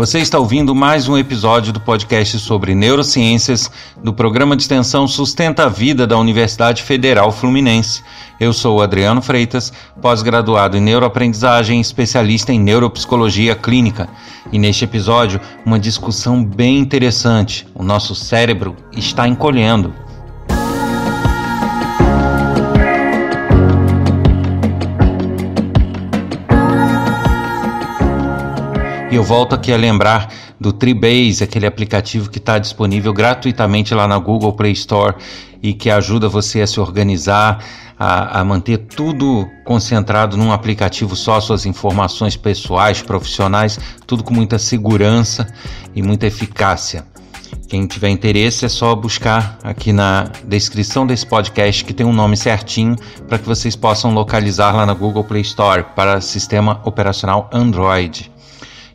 Você está ouvindo mais um episódio do podcast sobre neurociências do programa de extensão Sustenta a Vida da Universidade Federal Fluminense. Eu sou Adriano Freitas, pós-graduado em neuroaprendizagem e especialista em neuropsicologia clínica. E neste episódio, uma discussão bem interessante. O nosso cérebro está encolhendo. E eu volto aqui a lembrar do Treebase, aquele aplicativo que está disponível gratuitamente lá na Google Play Store e que ajuda você a se organizar, a, a manter tudo concentrado num aplicativo só, suas informações pessoais, profissionais, tudo com muita segurança e muita eficácia. Quem tiver interesse é só buscar aqui na descrição desse podcast que tem um nome certinho para que vocês possam localizar lá na Google Play Store para sistema operacional Android.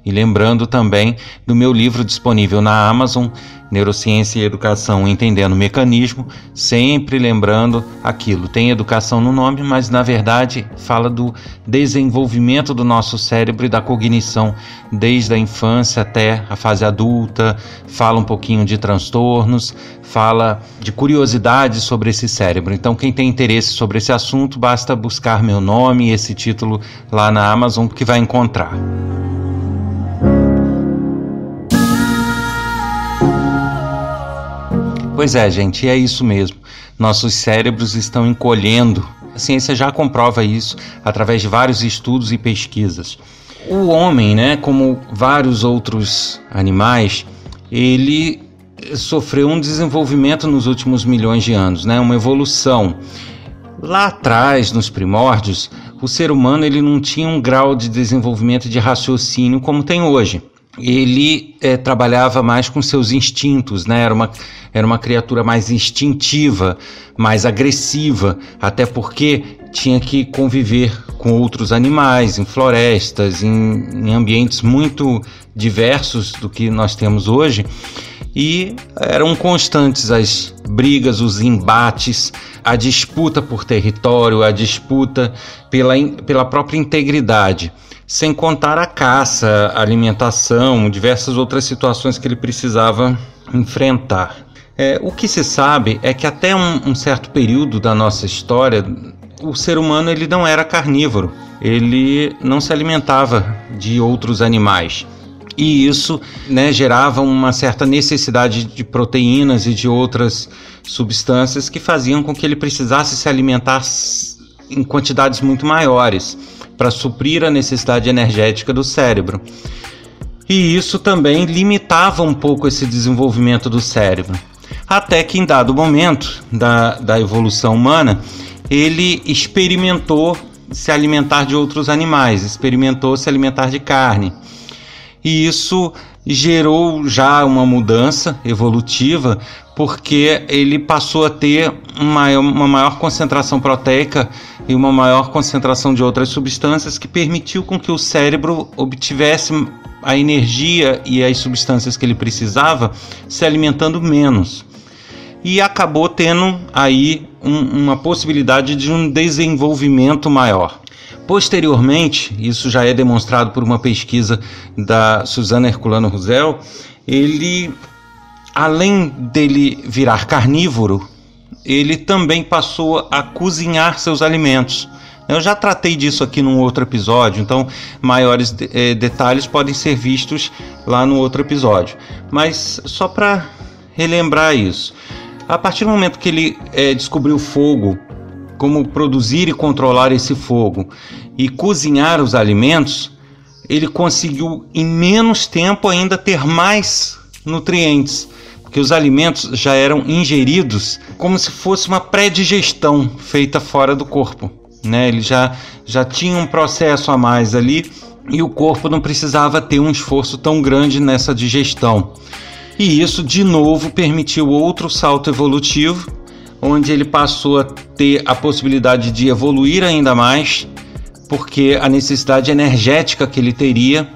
E lembrando também do meu livro disponível na Amazon, Neurociência e Educação Entendendo o Mecanismo, sempre lembrando aquilo, tem educação no nome, mas na verdade fala do desenvolvimento do nosso cérebro e da cognição desde a infância até a fase adulta, fala um pouquinho de transtornos, fala de curiosidades sobre esse cérebro. Então, quem tem interesse sobre esse assunto, basta buscar meu nome e esse título lá na Amazon que vai encontrar. Pois é, gente, é isso mesmo. Nossos cérebros estão encolhendo. A ciência já comprova isso através de vários estudos e pesquisas. O homem, né, como vários outros animais, ele sofreu um desenvolvimento nos últimos milhões de anos, né, uma evolução. Lá atrás, nos primórdios, o ser humano ele não tinha um grau de desenvolvimento de raciocínio como tem hoje ele é, trabalhava mais com seus instintos, né? Era uma, era uma criatura mais instintiva, mais agressiva, até porque tinha que conviver com outros animais, em florestas, em, em ambientes muito diversos do que nós temos hoje. E eram constantes as brigas, os embates, a disputa por território, a disputa pela, pela própria integridade sem contar a caça, a alimentação, diversas outras situações que ele precisava enfrentar. É, o que se sabe é que até um, um, certo período da nossa história, o ser humano ele não era carnívoro, ele não se alimentava de outros animais. E isso né, gerava uma certa necessidade de proteínas e de outras substâncias que faziam com que ele precisasse se alimentar em quantidades muito maiores para suprir a necessidade energética do cérebro. E isso também limitava um pouco esse desenvolvimento do cérebro. Até que em dado momento da, da evolução humana, ele experimentou se alimentar de outros animais, experimentou se alimentar de carne. E isso gerou já uma mudança evolutiva, porque ele passou a ter uma, uma maior concentração proteica e uma maior concentração de outras substâncias que permitiu com que o cérebro obtivesse a energia e as substâncias que ele precisava se alimentando menos. E acabou tendo aí um, uma possibilidade de um desenvolvimento maior. Posteriormente, isso já é demonstrado por uma pesquisa da Susana Herculano Ruzel, ele, além dele virar carnívoro, ele também passou a cozinhar seus alimentos. Eu já tratei disso aqui num outro episódio, então maiores eh, detalhes podem ser vistos lá no outro episódio. Mas só para relembrar isso, a partir do momento que ele eh, descobriu fogo, como produzir e controlar esse fogo e cozinhar os alimentos, ele conseguiu em menos tempo ainda ter mais nutrientes que os alimentos já eram ingeridos como se fosse uma pré-digestão feita fora do corpo. Né? Ele já, já tinha um processo a mais ali e o corpo não precisava ter um esforço tão grande nessa digestão. E isso, de novo, permitiu outro salto evolutivo, onde ele passou a ter a possibilidade de evoluir ainda mais, porque a necessidade energética que ele teria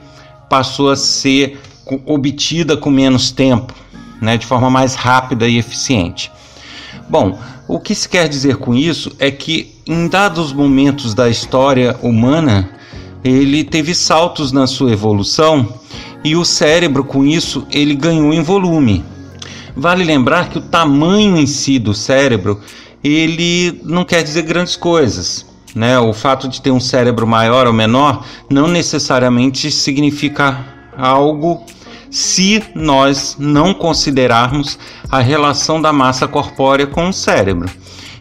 passou a ser obtida com menos tempo, né, de forma mais rápida e eficiente. Bom, o que se quer dizer com isso é que em dados momentos da história humana, ele teve saltos na sua evolução e o cérebro com isso ele ganhou em volume. Vale lembrar que o tamanho em si do cérebro ele não quer dizer grandes coisas. Né? O fato de ter um cérebro maior ou menor não necessariamente significa algo se nós não considerarmos a relação da massa corpórea com o cérebro.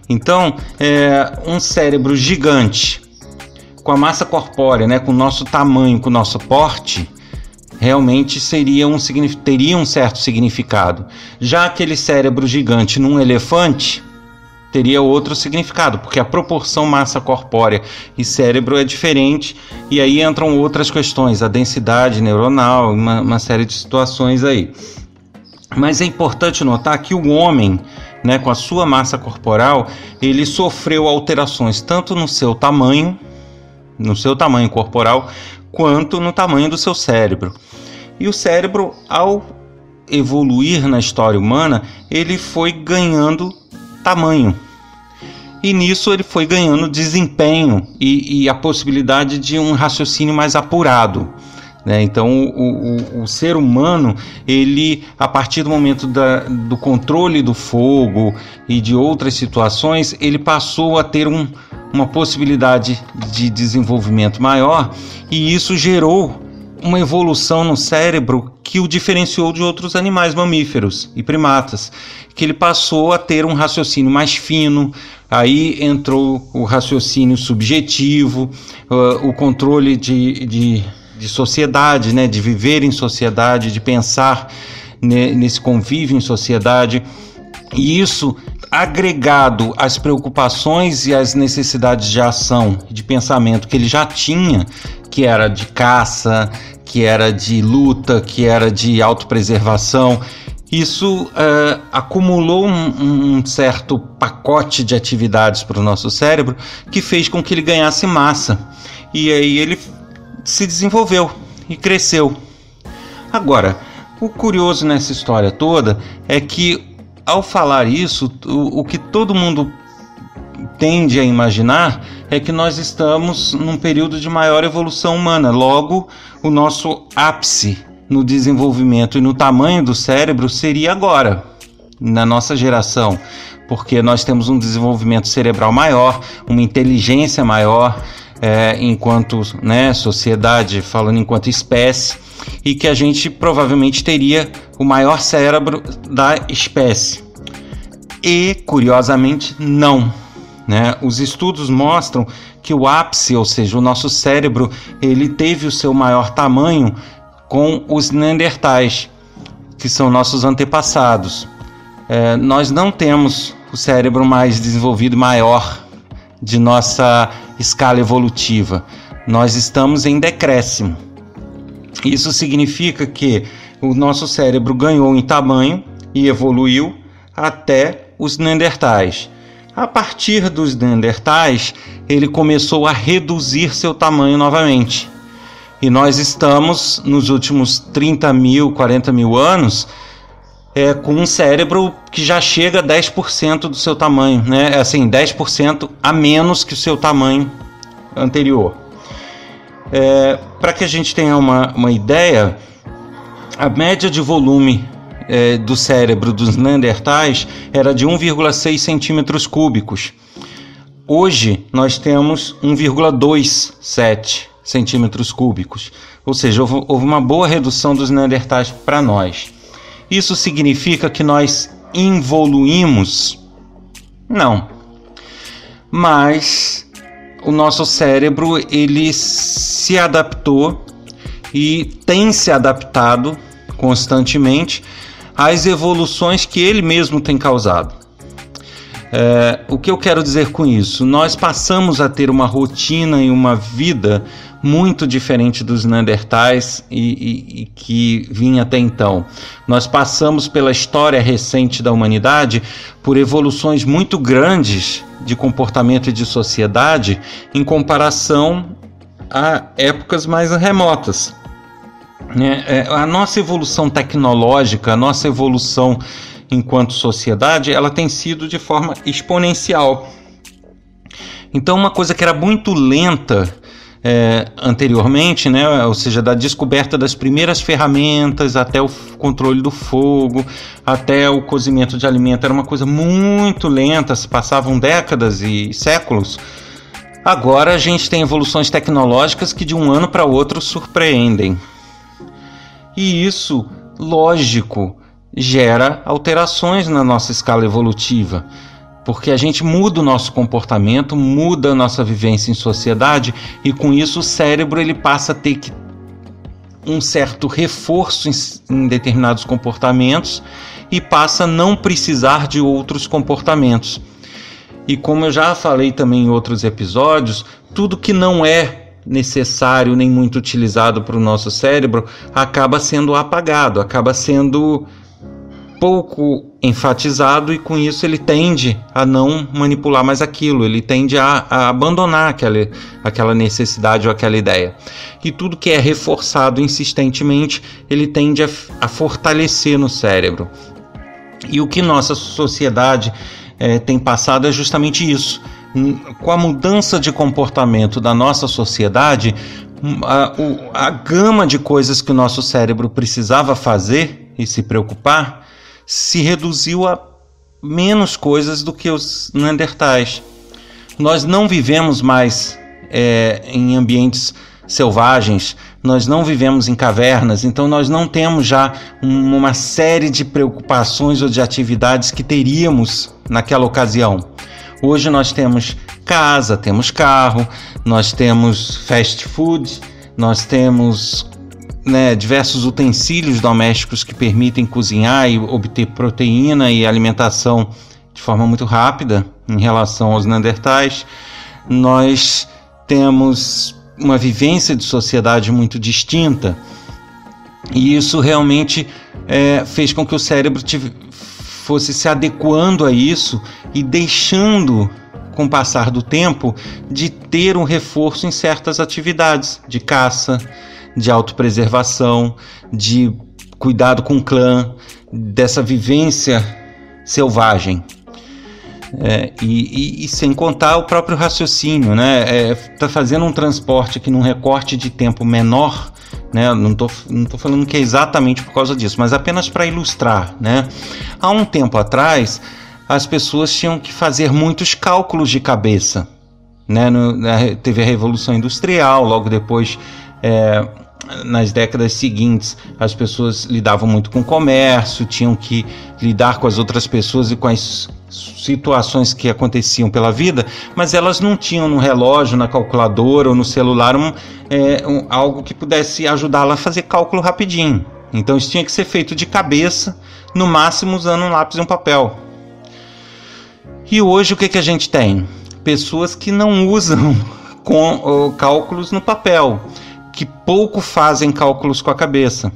Então, é, um cérebro gigante, com a massa corpórea, né, com o nosso tamanho, com o nosso porte, realmente seria um, teria um certo significado. Já aquele cérebro gigante num elefante, teria outro significado, porque a proporção massa corpórea e cérebro é diferente, e aí entram outras questões, a densidade neuronal, uma, uma série de situações aí. Mas é importante notar que o homem, né, com a sua massa corporal, ele sofreu alterações tanto no seu tamanho, no seu tamanho corporal, quanto no tamanho do seu cérebro. E o cérebro, ao evoluir na história humana, ele foi ganhando tamanho. E nisso ele foi ganhando desempenho e, e a possibilidade de um raciocínio mais apurado. Né? Então, o, o, o, ser humano, ele, a partir do momento da, do controle do fogo e de outras situações, ele passou a ter um, uma possibilidade de desenvolvimento maior e isso gerou uma evolução no cérebro que o diferenciou de outros animais mamíferos e primatas, que ele passou a ter um raciocínio mais fino, aí entrou o raciocínio subjetivo, uh, o controle de, de, de, sociedade, né, de viver em sociedade, de pensar nesse convívio em sociedade, e isso agregado às preocupações e às necessidades de ação, de pensamento que ele já tinha, que era de caça, que era de luta, que era de autopreservação. Isso uh, acumulou um, um, certo pacote de atividades para o nosso cérebro que fez com que ele ganhasse massa. E aí ele se desenvolveu e cresceu. Agora, o curioso nessa história toda é que, ao falar isso, o, o que todo mundo tende a imaginar é que nós estamos num período de maior evolução humana. Logo, o nosso ápice no desenvolvimento e no tamanho do cérebro seria agora, na nossa geração, porque nós temos um desenvolvimento cerebral maior, uma inteligência maior, é, enquanto né, sociedade, falando enquanto espécie, e que a gente provavelmente teria o maior cérebro da espécie. E, curiosamente, não né? Os estudos mostram que o ápice, ou seja, o nosso cérebro, ele teve o seu maior tamanho com os neandertais, que são nossos antepassados. É, nós não temos o cérebro mais desenvolvido, maior de nossa escala evolutiva. Nós estamos em decréscimo. Isso significa que o nosso cérebro ganhou em tamanho e evoluiu até os neandertais. A partir dos Neandertais, ele começou a reduzir seu tamanho novamente. E nós estamos, nos últimos 30 mil, 40 mil anos, é, com um cérebro que já chega a 10% do seu tamanho, né? Assim, 10% a menos que o seu tamanho anterior. É, Para que a gente tenha uma, uma ideia, a média de volume é, do cérebro dos Neandertais era de 1,6 centímetros cúbicos. Hoje nós temos 1,27 centímetros cúbicos, ou seja, houve, houve uma boa redução dos Neandertais para nós. Isso significa que nós evoluímos? Não. Mas o nosso cérebro ele se adaptou e tem se adaptado constantemente às evoluções que ele mesmo tem causado. É, o que eu quero dizer com isso? Nós passamos a ter uma rotina e uma vida muito diferente dos Neandertais e, e, e, que vinha até então. Nós passamos pela história recente da humanidade por evoluções muito grandes de comportamento e de sociedade em comparação a épocas mais remotas. Né? É, a nossa evolução tecnológica, a nossa evolução enquanto sociedade, ela tem sido de forma exponencial. Então, uma coisa que era muito lenta é, anteriormente, né, ou seja, da descoberta das primeiras ferramentas até o controle do fogo, até o cozimento de alimento, era uma coisa muito lenta, se passavam décadas e séculos. Agora a gente tem evoluções tecnológicas que de um ano para outro surpreendem. E isso, lógico, gera alterações na nossa escala evolutiva, porque a gente muda o nosso comportamento, muda a nossa vivência em sociedade e com isso o cérebro ele passa a ter um certo reforço em, em determinados comportamentos e passa a não precisar de outros comportamentos. E como eu já falei também em outros episódios, tudo que não é necessário nem muito utilizado para o nosso cérebro acaba sendo apagado, acaba sendo pouco enfatizado e com isso ele tende a não manipular mais aquilo, ele tende a, a, abandonar aquela, aquela necessidade ou aquela ideia. E tudo que é reforçado insistentemente, ele tende a, a fortalecer no cérebro. E o que nossa sociedade é, tem passado é justamente isso com a mudança de comportamento da nossa sociedade, a, a gama de coisas que o nosso cérebro precisava fazer e se preocupar se reduziu a menos coisas do que os Neandertais. Nós não vivemos mais é, em ambientes selvagens, nós não vivemos em cavernas, então nós não temos já uma série de preocupações ou de atividades que teríamos naquela ocasião. Hoje nós temos casa, temos carro, nós temos fast food, nós temos né, diversos utensílios domésticos que permitem cozinhar e obter proteína e alimentação de forma muito rápida em relação aos Neandertais. Nós temos uma vivência de sociedade muito distinta e isso realmente é, fez com que o cérebro fosse se adequando a isso e deixando, com o passar do tempo, de ter um reforço em certas atividades de caça, de autopreservação, de cuidado com o clã, dessa vivência selvagem. É, e, e, e, sem contar o próprio raciocínio, né? É, tá fazendo um transporte aqui num recorte de tempo menor né? Não estou não tô falando que é exatamente por causa disso, mas apenas para ilustrar. Né? Há um tempo atrás, as pessoas tinham que fazer muitos cálculos de cabeça. Né? No, teve a Revolução Industrial, logo depois. É, nas décadas seguintes, as pessoas lidavam muito com o comércio, tinham que lidar com as outras pessoas e com as situações que aconteciam pela vida, mas elas não tinham no relógio, na calculadora ou no celular um, é, um, algo que pudesse ajudá-la a fazer cálculo rapidinho. Então isso tinha que ser feito de cabeça, no máximo usando um lápis e um papel. E hoje o que, que a gente tem? Pessoas que não usam com, cálculos no papel, que pouco fazem cálculos com a cabeça.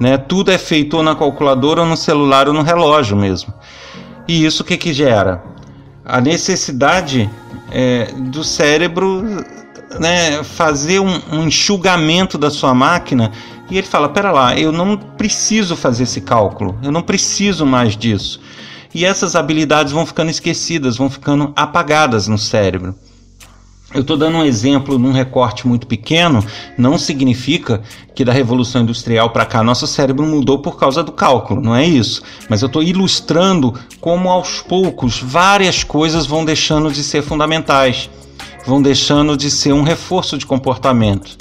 Né? Tudo é feito ou na calculadora, ou no celular, ou no relógio mesmo. E isso o que, que gera? A necessidade é, do cérebro né, fazer um, um, enxugamento da sua máquina e ele fala: pera lá, eu não preciso fazer esse cálculo, eu não preciso mais disso. E essas habilidades vão ficando esquecidas, vão ficando apagadas no cérebro. Eu estou dando um exemplo num recorte muito pequeno, não significa que da Revolução Industrial para cá nosso cérebro mudou por causa do cálculo, não é isso. Mas eu estou ilustrando como aos poucos várias coisas vão deixando de ser fundamentais, vão deixando de ser um reforço de comportamento.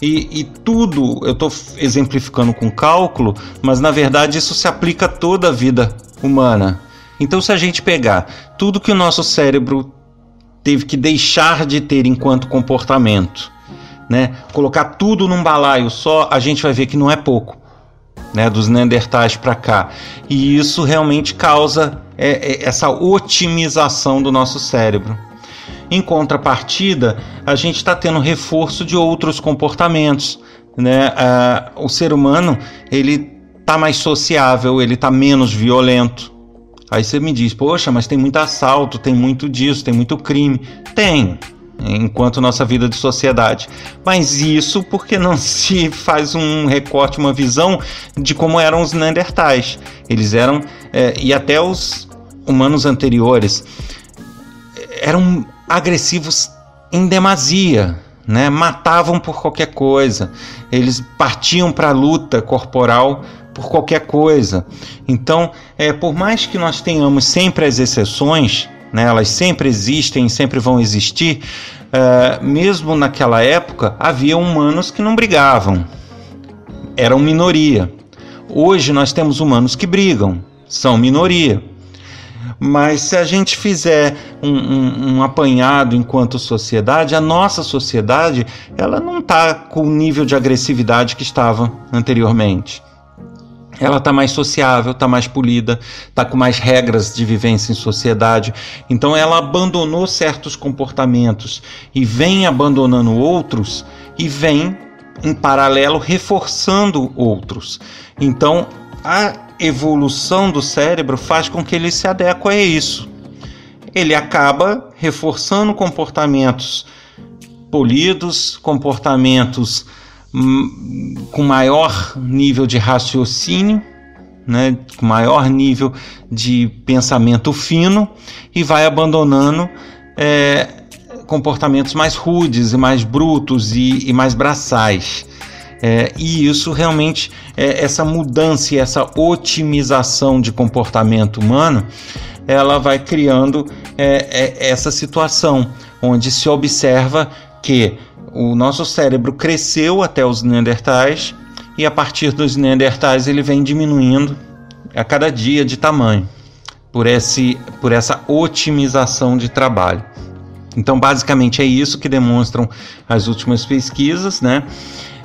E, e tudo eu estou exemplificando com cálculo, mas na verdade isso se aplica a toda a vida humana. Então, se a gente pegar tudo que o nosso cérebro teve que deixar de ter enquanto comportamento, né? Colocar tudo num balaio só, a gente vai ver que não é pouco, né? Dos Neandertais para cá, e isso realmente causa é, é, essa otimização do nosso cérebro. Em contrapartida, a gente está tendo reforço de outros comportamentos, né? Ah, o ser humano ele está mais sociável, ele está menos violento, Aí você me diz, poxa, mas tem muito assalto, tem muito disso, tem muito crime. Tem, enquanto nossa vida de sociedade. Mas isso porque não se faz um recorte, uma visão de como eram os Neandertais. Eles eram, é, e até os humanos anteriores, eram agressivos em demasia. Né, matavam por qualquer coisa, eles partiam para a luta corporal por qualquer coisa. Então, é, por mais que nós tenhamos sempre as exceções, né, elas sempre existem, sempre vão existir, uh, mesmo naquela época havia humanos que não brigavam, eram minoria. Hoje nós temos humanos que brigam, são minoria. Mas se a gente fizer um, um, um apanhado enquanto sociedade, a nossa sociedade ela não está com o nível de agressividade que estava anteriormente ela está mais sociável, está mais polida, está com mais regras de vivência em sociedade. Então ela abandonou certos comportamentos e vem abandonando outros e vem em paralelo reforçando outros. Então a evolução do cérebro faz com que ele se adeque a isso. Ele acaba reforçando comportamentos polidos, comportamentos com maior nível de raciocínio, né, com maior nível de pensamento fino e vai abandonando é, comportamentos mais rudes e mais brutos e, e mais braçais. É, e isso realmente, é, essa mudança e essa otimização de comportamento humano, ela vai criando é, é essa situação onde se observa que o nosso cérebro cresceu até os neandertais e a partir dos neandertais ele vem diminuindo a cada dia de tamanho por, esse, por essa otimização de trabalho. Então, basicamente é isso que demonstram as últimas pesquisas, né?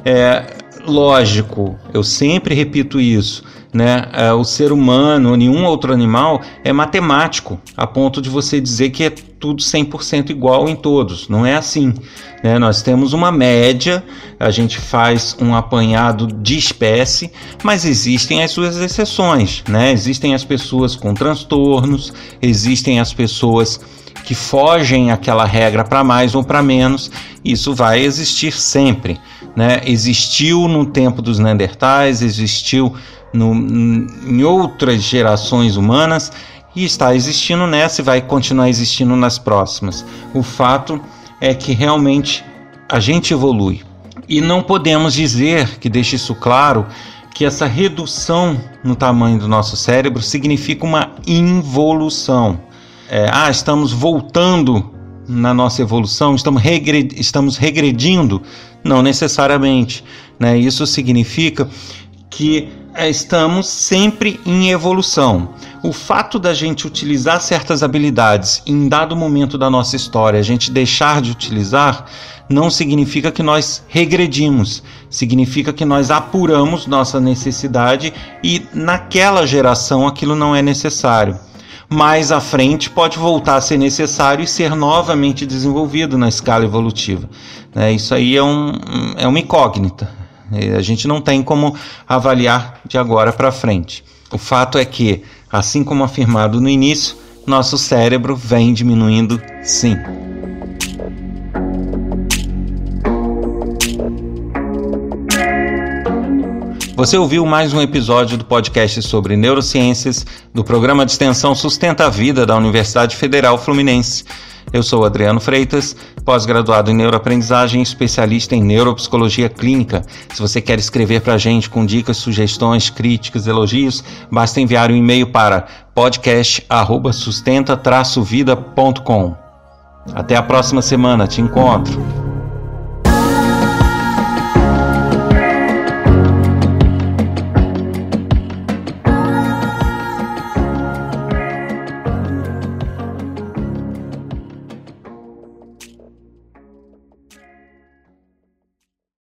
É, lógico, eu sempre repito isso né? É, o ser humano nenhum outro animal é matemático, a ponto de você dizer que é tudo 100% igual em todos. Não é assim. Né? Nós temos uma média, a gente faz um apanhado de espécie, mas existem as suas exceções. Né? Existem as pessoas com transtornos, existem as pessoas que fogem aquela regra para mais ou para menos, isso vai existir sempre. Né? Existiu no tempo dos Neandertais, existiu no, em outras gerações humanas e está existindo nessa e vai continuar existindo nas próximas. O fato é que realmente a gente evolui. E não podemos dizer, que deixe isso claro, que essa redução no tamanho do nosso cérebro significa uma involução. É, ah, estamos voltando na nossa evolução, estamos, estamos regredindo? Não necessariamente. Né? Isso significa que é, estamos sempre em evolução. O fato da gente utilizar certas habilidades em dado momento da nossa história, a gente deixar de utilizar, não significa que nós regredimos, significa que nós apuramos nossa necessidade e naquela geração aquilo não é necessário. Mais à frente pode voltar a ser necessário e ser novamente desenvolvido na escala evolutiva. É, isso aí é, um, é uma incógnita. A gente não tem como avaliar de agora para frente. O fato é que, assim como afirmado no início, nosso cérebro vem diminuindo sim. Você ouviu mais um episódio do podcast sobre neurociências do programa de extensão Sustenta a Vida da Universidade Federal Fluminense. Eu sou Adriano Freitas, pós-graduado em neuroaprendizagem, especialista em neuropsicologia clínica. Se você quer escrever para a gente com dicas, sugestões, críticas, elogios, basta enviar um e-mail para podcast@sustenta-vida.com. Até a próxima semana, te encontro.